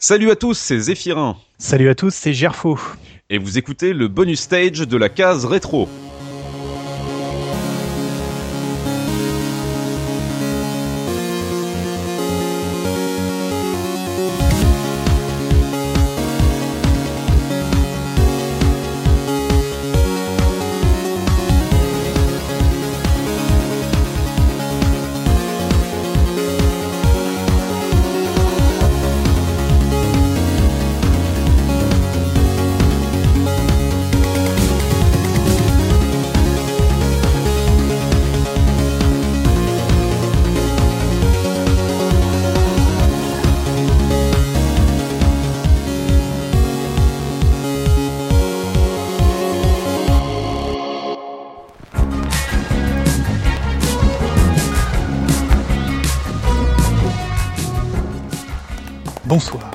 Salut à tous, c'est Zéphirin. Salut à tous, c'est Gerfo. Et vous écoutez le bonus stage de la case rétro. Bonsoir.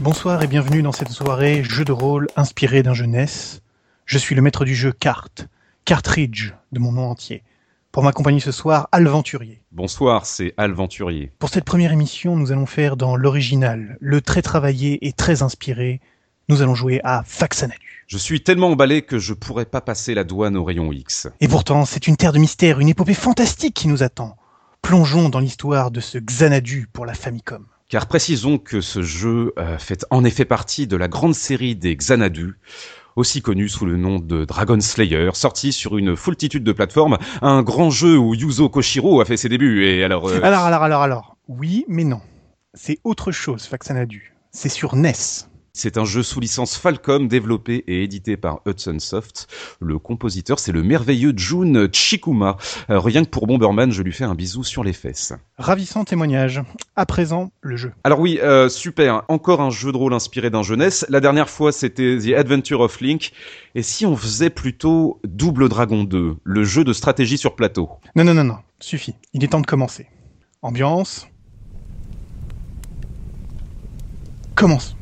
Bonsoir et bienvenue dans cette soirée jeu de rôle inspiré d'un jeunesse. Je suis le maître du jeu Carte, Cartridge de mon nom entier. Pour m'accompagner ce soir, Alventurier. Bonsoir, c'est Alventurier. Pour cette première émission, nous allons faire dans l'original, le très travaillé et très inspiré. Nous allons jouer à Faxanadu. Je suis tellement emballé que je pourrais pas passer la douane au rayon X. Et pourtant, c'est une terre de mystère, une épopée fantastique qui nous attend. Plongeons dans l'histoire de ce Xanadu pour la Famicom. Car précisons que ce jeu euh, fait en effet partie de la grande série des Xanadu, aussi connu sous le nom de Dragon Slayer, sorti sur une foultitude de plateformes, un grand jeu où Yuzo Koshiro a fait ses débuts, et alors... euh, Alors, alors, alors, alors. Oui, mais non. C'est autre chose, Faxanadu. C'est sur NES. C'est un jeu sous licence Falcom développé et édité par Hudson Soft. Le compositeur, c'est le merveilleux Jun Chikuma. Euh, rien que pour Bomberman, je lui fais un bisou sur les fesses. Ravissant témoignage. À présent, le jeu. Alors oui, euh, super. Encore un jeu de rôle inspiré d'un jeunesse. La dernière fois, c'était The Adventure of Link. Et si on faisait plutôt Double Dragon 2, le jeu de stratégie sur plateau? Non, non, non, non. Suffit. Il est temps de commencer. Ambiance. Commence.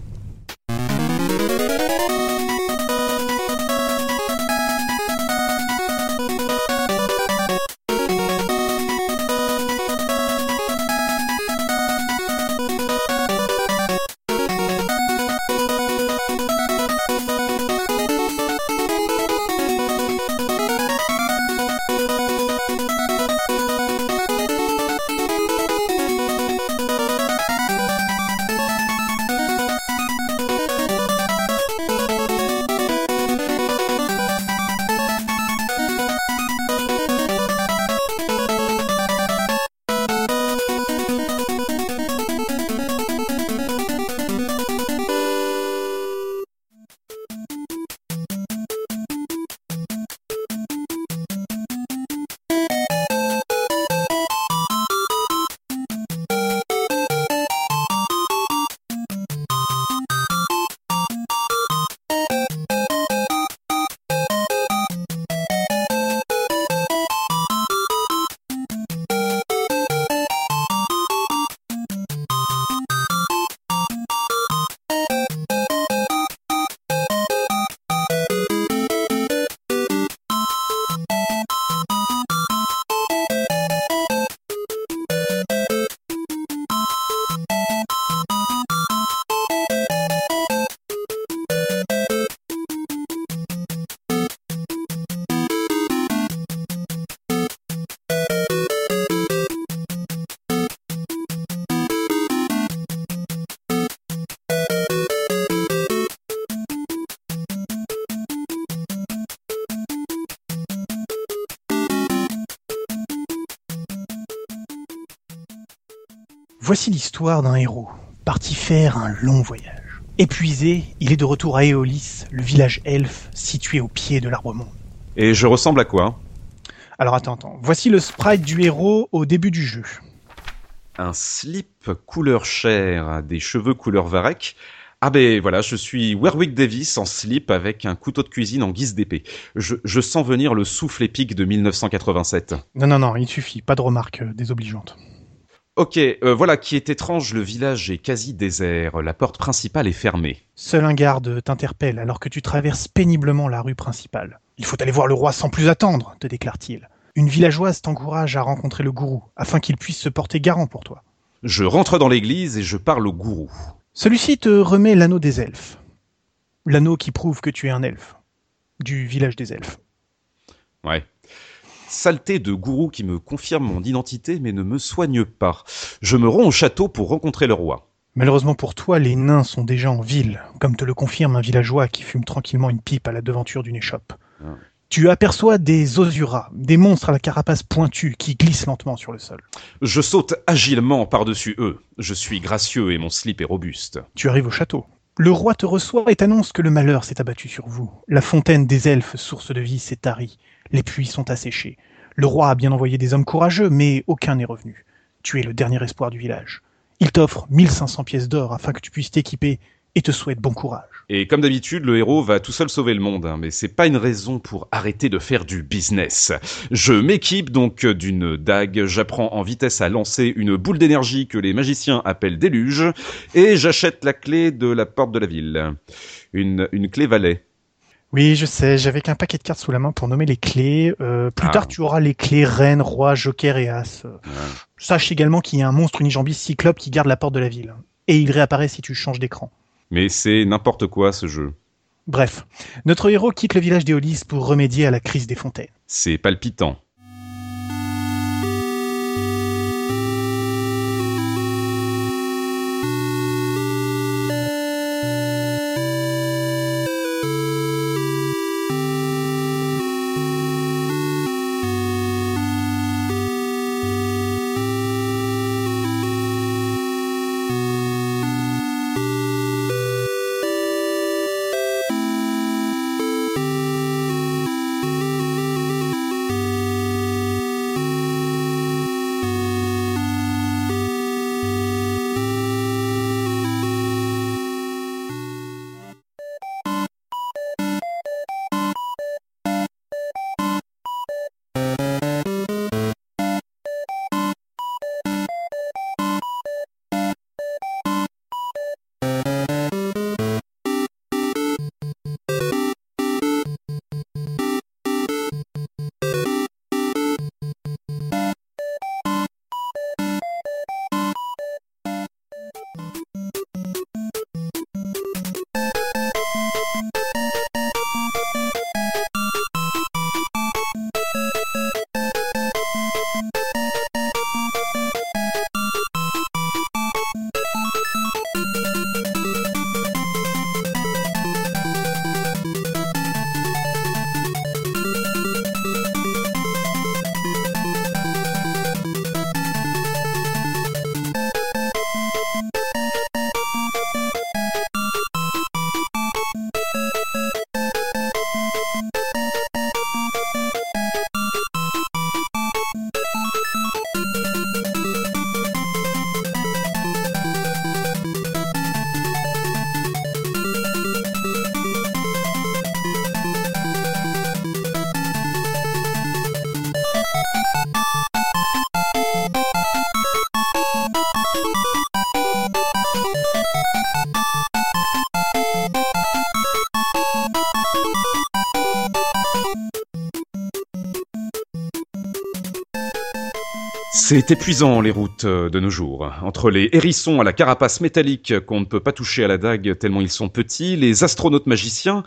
Voici l'histoire d'un héros, parti faire un long voyage. Épuisé, il est de retour à Éolis, le village elfe situé au pied de l'arbre monde. Et je ressemble à quoi? Alors attends, attends. Voici le sprite du héros au début du jeu. Un slip couleur chair, des cheveux couleur varech. Ah ben voilà, je suis Warwick Davis en slip avec un couteau de cuisine en guise d'épée. Je, je sens venir le souffle épique de 1987. Non, non, non, il suffit, pas de remarques euh, désobligeantes. Ok, euh, voilà qui est étrange, le village est quasi désert, la porte principale est fermée. Seul un garde t'interpelle alors que tu traverses péniblement la rue principale. Il faut aller voir le roi sans plus attendre, te déclare-t-il. Une villageoise t'encourage à rencontrer le gourou, afin qu'il puisse se porter garant pour toi. Je rentre dans l'église et je parle au gourou. Celui-ci te remet l'anneau des elfes. L'anneau qui prouve que tu es un elfe. Du village des elfes. Ouais. Saleté de gourou qui me confirme mon identité mais ne me soigne pas. Je me rends au château pour rencontrer le roi. Malheureusement pour toi, les nains sont déjà en ville, comme te le confirme un villageois qui fume tranquillement une pipe à la devanture d'une échoppe. Ah. Tu aperçois des osuras, des monstres à la carapace pointue qui glissent lentement sur le sol. Je saute agilement par-dessus eux. Je suis gracieux et mon slip est robuste. Tu arrives au château. Le roi te reçoit et t'annonce que le malheur s'est abattu sur vous. La fontaine des elfes, source de vie, s'est tarie. Les puits sont asséchés. Le roi a bien envoyé des hommes courageux, mais aucun n'est revenu. Tu es le dernier espoir du village. Il t'offre 1500 pièces d'or afin que tu puisses t'équiper et te souhaite bon courage. Et comme d'habitude, le héros va tout seul sauver le monde, hein, mais c'est pas une raison pour arrêter de faire du business. Je m'équipe donc d'une dague, j'apprends en vitesse à lancer une boule d'énergie que les magiciens appellent déluge, et j'achète la clé de la porte de la ville. Une, une clé valet. Oui, je sais, j'avais qu'un paquet de cartes sous la main pour nommer les clés. Euh, plus Ah. tard, tu auras les clés reine, roi, joker et as. Euh, Sache également qu'il y a un monstre unijambiste cyclope qui garde la porte de la ville. Et il réapparaît si tu changes d'écran. Mais c'est n'importe quoi ce jeu. Bref, notre héros quitte le village d'Éolis pour remédier à la crise des fontaines. C'est palpitant. C'est épuisant les routes euh, de nos jours. Entre les hérissons à la carapace métallique qu'on ne peut pas toucher à la dague tellement ils sont petits, les astronautes magiciens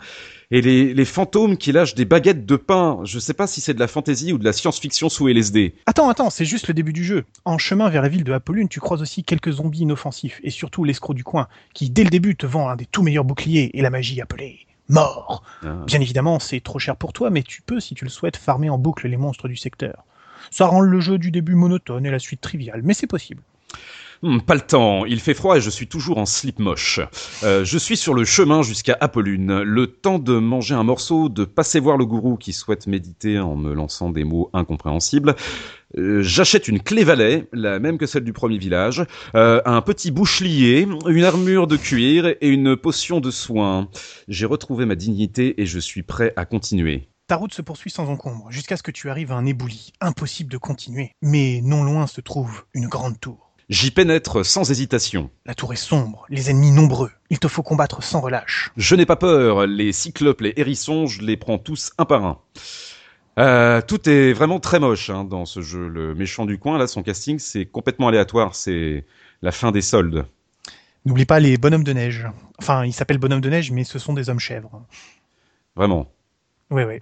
et les, les fantômes qui lâchent des baguettes de pain. Je sais pas si c'est de la fantaisie ou de la science-fiction sous LSD. Attends, attends, c'est juste le début du jeu. En chemin vers la ville de Apollune, tu croises aussi quelques zombies inoffensifs, et surtout l'escroc du coin, qui dès le début te vend un des tout meilleurs boucliers et la magie appelée mort. Ah. Bien évidemment, c'est trop cher pour toi, mais tu peux, si tu le souhaites, farmer en boucle les monstres du secteur. Ça rend le jeu du début monotone et la suite triviale, mais c'est possible. Hmm, pas le temps, il fait froid et je suis toujours en slip moche. Euh, je suis sur le chemin jusqu'à Apollune. Le temps de manger un morceau, de passer voir le gourou qui souhaite méditer en me lançant des mots incompréhensibles. Euh, J'achète une clé valet, la même que celle du premier village, euh, un petit bouchelier, une armure de cuir et une potion de soin. J'ai retrouvé ma dignité et je suis prêt à continuer. Ta route se poursuit sans encombre, jusqu'à ce que tu arrives à un éboulis. Impossible de continuer. Mais non loin se trouve une grande tour. J'y pénètre sans hésitation. La tour est sombre, les ennemis nombreux. Il te faut combattre sans relâche. Je n'ai pas peur, les cyclopes, les hérissons, je les prends tous un par un. Euh, tout est vraiment très moche hein, dans ce jeu. Le méchant du coin, là, son casting, c'est complètement aléatoire. C'est la fin des soldes. N'oublie pas les bonhommes de neige. Enfin, ils s'appellent bonhommes de neige, mais ce sont des hommes chèvres. Vraiment. Oui, oui.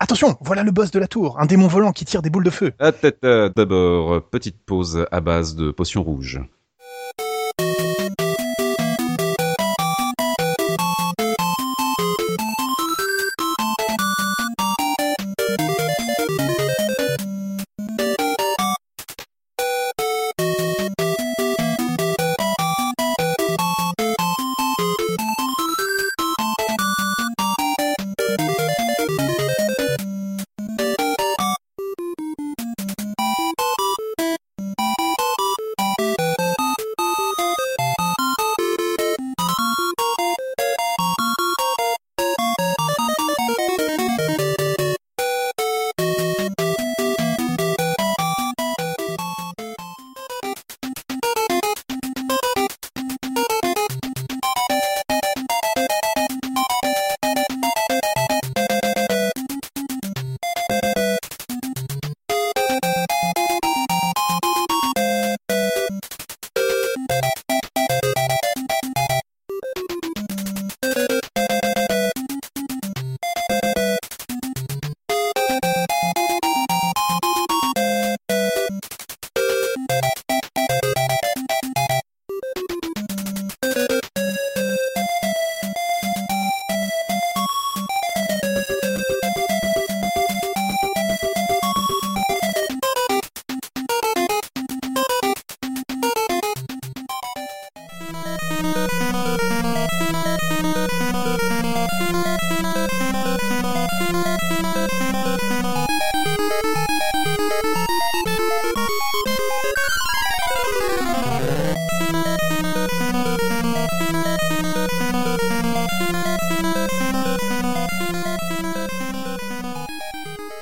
Attention, voilà le boss de la tour, un démon volant qui tire des boules de feu. D'abord, petite pause à base de potions rouges.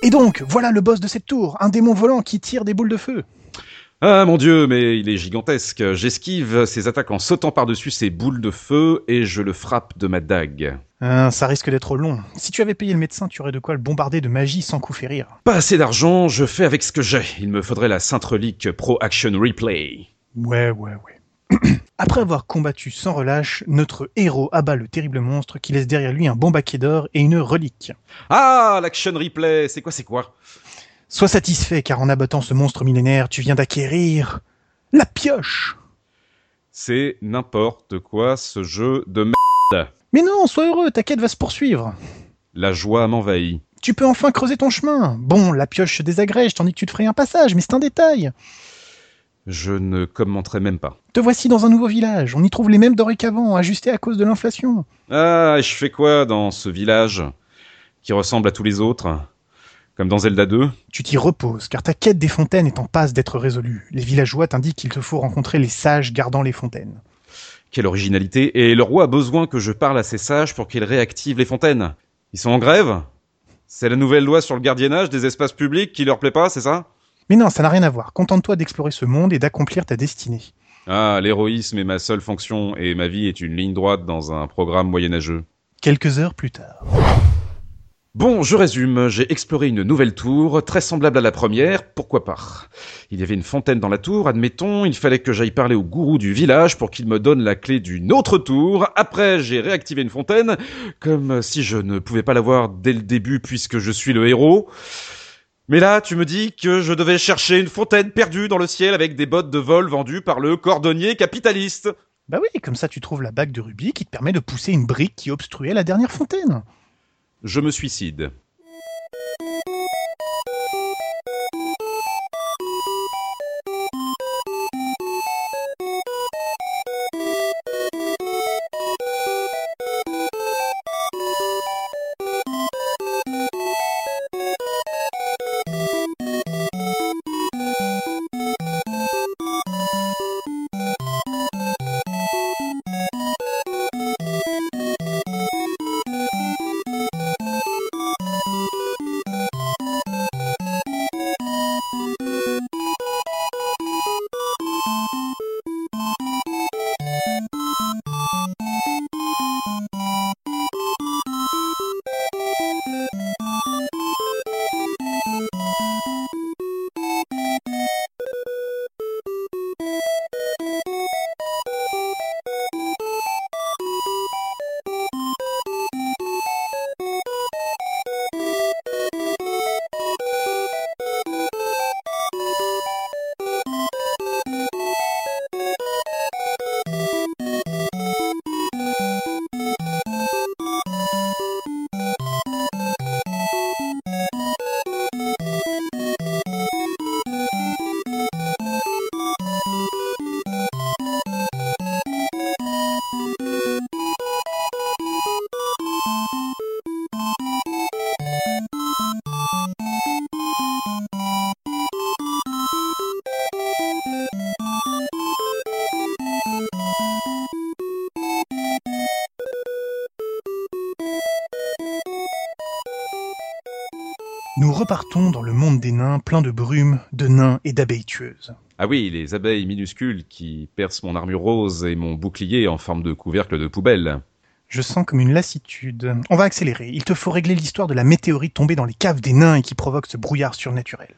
Et donc, voilà le boss de cette tour, un démon volant qui tire des boules de feu. Ah mon dieu, mais il est gigantesque. J'esquive ses attaques en sautant par-dessus ses boules de feu et je le frappe de ma dague. Euh, ça risque d'être long. Si tu avais payé le médecin, tu aurais de quoi le bombarder de magie sans coup férir. Pas assez d'argent, je fais avec ce que j'ai. Il me faudrait la Sainte Relique Pro Action Replay. Ouais, ouais, ouais. Après avoir combattu sans relâche, notre héros abat le terrible monstre qui laisse derrière lui un bon baquet d'or et une relique. Ah, l'Action Replay, c'est quoi, c'est quoi? Sois satisfait car en abattant ce monstre millénaire, tu viens d'acquérir la pioche. C'est n'importe quoi ce jeu de merde. Mais non, sois heureux, ta quête va se poursuivre. La joie m'envahit. Tu peux enfin creuser ton chemin. Bon, la pioche se désagrège tandis que tu te ferais un passage, mais c'est un détail. Je ne commenterai même pas. Te voici dans un nouveau village. On y trouve les mêmes denrées qu'avant, ajustées à cause de l'inflation. Ah, je fais quoi dans ce village qui ressemble à tous les autres Comme dans Zelda 2 Tu t'y reposes, car ta quête des fontaines est en passe d'être résolue. Les villageois t'indiquent qu'il te faut rencontrer les sages gardant les fontaines. Quelle originalité Et le roi a besoin que je parle à ces sages pour qu'ils réactivent les fontaines. Ils sont en grève? C'est la nouvelle loi sur le gardiennage des espaces publics qui leur plaît pas, c'est ça? Mais non, ça n'a rien à voir. Contente-toi d'explorer ce monde et d'accomplir ta destinée. Ah, l'héroïsme est ma seule fonction et ma vie est une ligne droite dans un programme moyenâgeux. Quelques heures plus tard. Bon, je résume, j'ai exploré une nouvelle tour, très semblable à la première, pourquoi pas? Il y avait une fontaine dans la tour, admettons, il fallait que j'aille parler au gourou du village pour qu'il me donne la clé d'une autre tour. Après, j'ai réactivé une fontaine, comme si je ne pouvais pas l'avoir dès le début puisque je suis le héros. Mais là, tu me dis que je devais chercher une fontaine perdue dans le ciel avec des bottes de vol vendues par le cordonnier capitaliste. Bah oui, comme ça tu trouves la bague de rubis qui te permet de pousser une brique qui obstruait la dernière fontaine. Je me suicide. Nous repartons dans le monde des nains, plein de brume, de nains et d'abeilles tueuses. Ah oui, les abeilles minuscules qui percent mon armure rose et mon bouclier en forme de couvercle de poubelle. Je sens comme une lassitude. On va accélérer. Il te faut régler l'histoire de la météorite tombée dans les caves des nains et qui provoque ce brouillard surnaturel.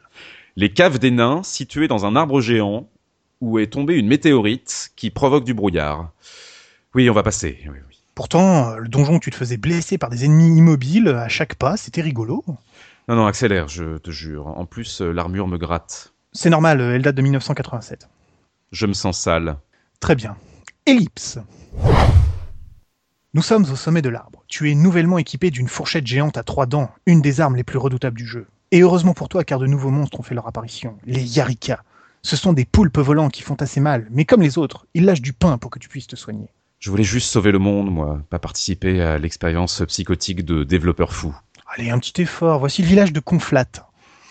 Les caves des nains, situées dans un arbre géant, où est tombée une météorite qui provoque du brouillard. Oui, on va passer. Oui, oui. Pourtant, le donjon tu te faisais blesser par des ennemis immobiles à chaque pas, c'était rigolo. Non, non, accélère, je te jure. En plus, euh, l'armure me gratte. C'est normal, elle date de 1987. Je me sens sale. Très bien. Ellipse. Nous sommes au sommet de l'arbre. Tu es nouvellement équipé d'une fourchette géante à trois dents, une des armes les plus redoutables du jeu. Et heureusement pour toi, car de nouveaux monstres ont fait leur apparition. Les Yarika. Ce sont des poulpes volants qui font assez mal, mais comme les autres, ils lâchent du pain pour que tu puisses te soigner. Je voulais juste sauver le monde, moi, pas participer à l'expérience psychotique de développeurs fous. Allez, un petit effort. Voici le village de Conflat.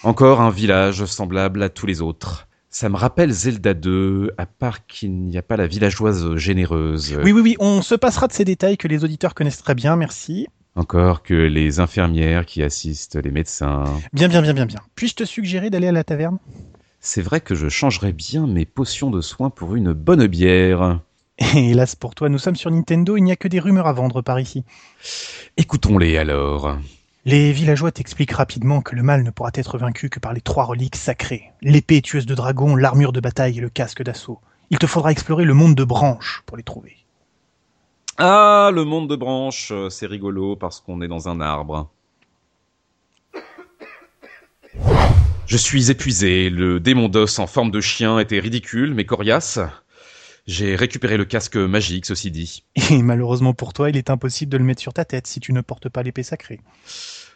Encore un village semblable à tous les autres. Ça me rappelle Zelda 2, à part qu'il n'y a pas la villageoise généreuse. Oui, oui, oui, on se passera de ces détails que les auditeurs connaissent très bien, merci. Encore que les infirmières qui assistent les médecins. Bien, bien, bien, bien, bien. Puis-je te suggérer d'aller à la taverne? C'est vrai que je changerais bien mes potions de soins pour une bonne bière. Et hélas pour toi, nous sommes sur Nintendo, il n'y a que des rumeurs à vendre par ici. Écoutons-les alors. Les villageois t'expliquent rapidement que le mal ne pourra être vaincu que par les trois reliques sacrées. L'épée tueuse de dragon, l'armure de bataille et le casque d'assaut. Il te faudra explorer le monde de branches pour les trouver. Ah, le monde de branches, c'est rigolo parce qu'on est dans un arbre. Je suis épuisé, le démon d'os en forme de chien était ridicule mais coriace. J'ai récupéré le casque magique, ceci dit. Et malheureusement pour toi, il est impossible de le mettre sur ta tête si tu ne portes pas l'épée sacrée.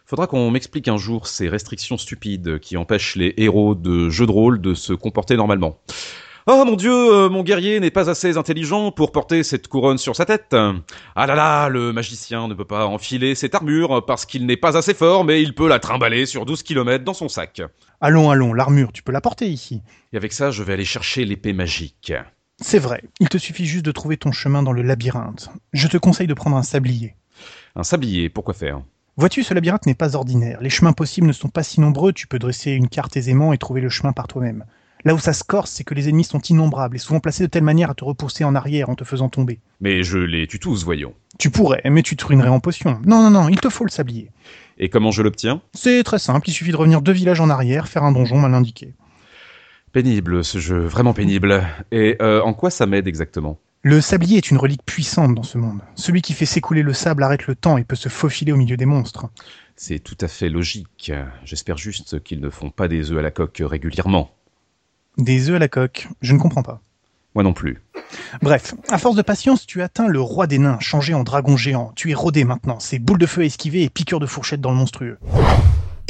Faudra qu'on m'explique un jour ces restrictions stupides qui empêchent les héros de jeux de rôle de se comporter normalement. Oh mon dieu, euh, mon guerrier n'est pas assez intelligent pour porter cette couronne sur sa tête. Ah là là, le magicien ne peut pas enfiler cette armure parce qu'il n'est pas assez fort, mais il peut la trimballer sur 12 km dans son sac. Allons, allons, l'armure, tu peux la porter ici. Et avec ça, je vais aller chercher l'épée magique. C'est vrai, il te suffit juste de trouver ton chemin dans le labyrinthe. Je te conseille de prendre un sablier. Un sablier, pourquoi faire? Vois-tu, ce labyrinthe n'est pas ordinaire. Les chemins possibles ne sont pas si nombreux, tu peux dresser une carte aisément et trouver le chemin par toi-même. Là où ça se corse, c'est que les ennemis sont innombrables et souvent placés de telle manière à te repousser en arrière en te faisant tomber. Mais je les tue tous, voyons. Tu pourrais, mais tu te ruinerais en potion. Non, non, non, il te faut le sablier. Et comment je l'obtiens? C'est très simple, il suffit de revenir deux villages en arrière, faire un donjon mal indiqué. Pénible ce jeu, vraiment pénible. Et euh, en quoi ça m'aide exactement? Le sablier est une relique puissante dans ce monde. Celui qui fait s'écouler le sable arrête le temps et peut se faufiler au milieu des monstres. C'est tout à fait logique. J'espère juste qu'ils ne font pas des œufs à la coque régulièrement. Des œufs à la coque, je ne comprends pas. Moi non plus. Bref, à force de patience, tu atteins le roi des nains, changé en dragon géant. Tu es rodé maintenant, c'est boule de feu à esquiver et piqûre de fourchette dans le monstrueux.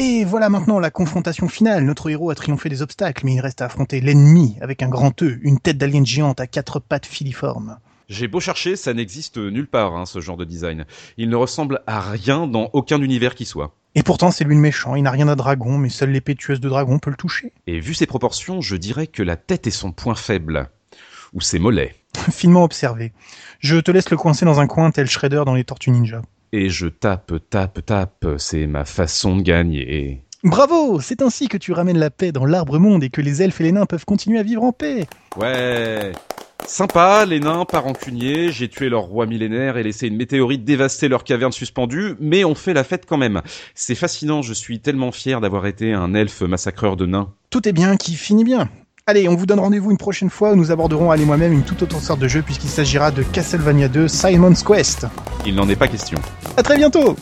Et voilà maintenant la confrontation finale. Notre héros a triomphé des obstacles, mais il reste à affronter l'ennemi avec un grand E, une tête d'alien géante à quatre pattes filiformes. J'ai beau chercher, ça n'existe nulle part, hein, ce genre de design. Il ne ressemble à rien dans aucun univers qui soit. Et pourtant, c'est lui le méchant. Il n'a rien à dragon, mais seule l'épée tueuse de dragon peut le toucher. Et vu ses proportions, je dirais que la tête est son point faible. Ou ses mollets. Finement observé. Je te laisse le coincer dans un coin tel Shredder dans les Tortues Ninja. Et je tape, tape, tape. C'est ma façon de gagner. Bravo C'est ainsi que tu ramènes la paix dans l'arbre monde et que les elfes et les nains peuvent continuer à vivre en paix. Ouais. Sympa, les nains pas rancuniers, j'ai tué leur roi millénaire et laissé une météorite dévaster leur caverne suspendue, mais on fait la fête quand même. C'est fascinant, je suis tellement fier d'avoir été un elfe massacreur de nains. Tout est bien qui finit bien. Allez, on vous donne rendez-vous une prochaine fois où nous aborderons, elle et moi-même, une toute autre sorte de jeu puisqu'il s'agira de Castlevania 2 Simon's Quest. Il n'en est pas question. À très bientôt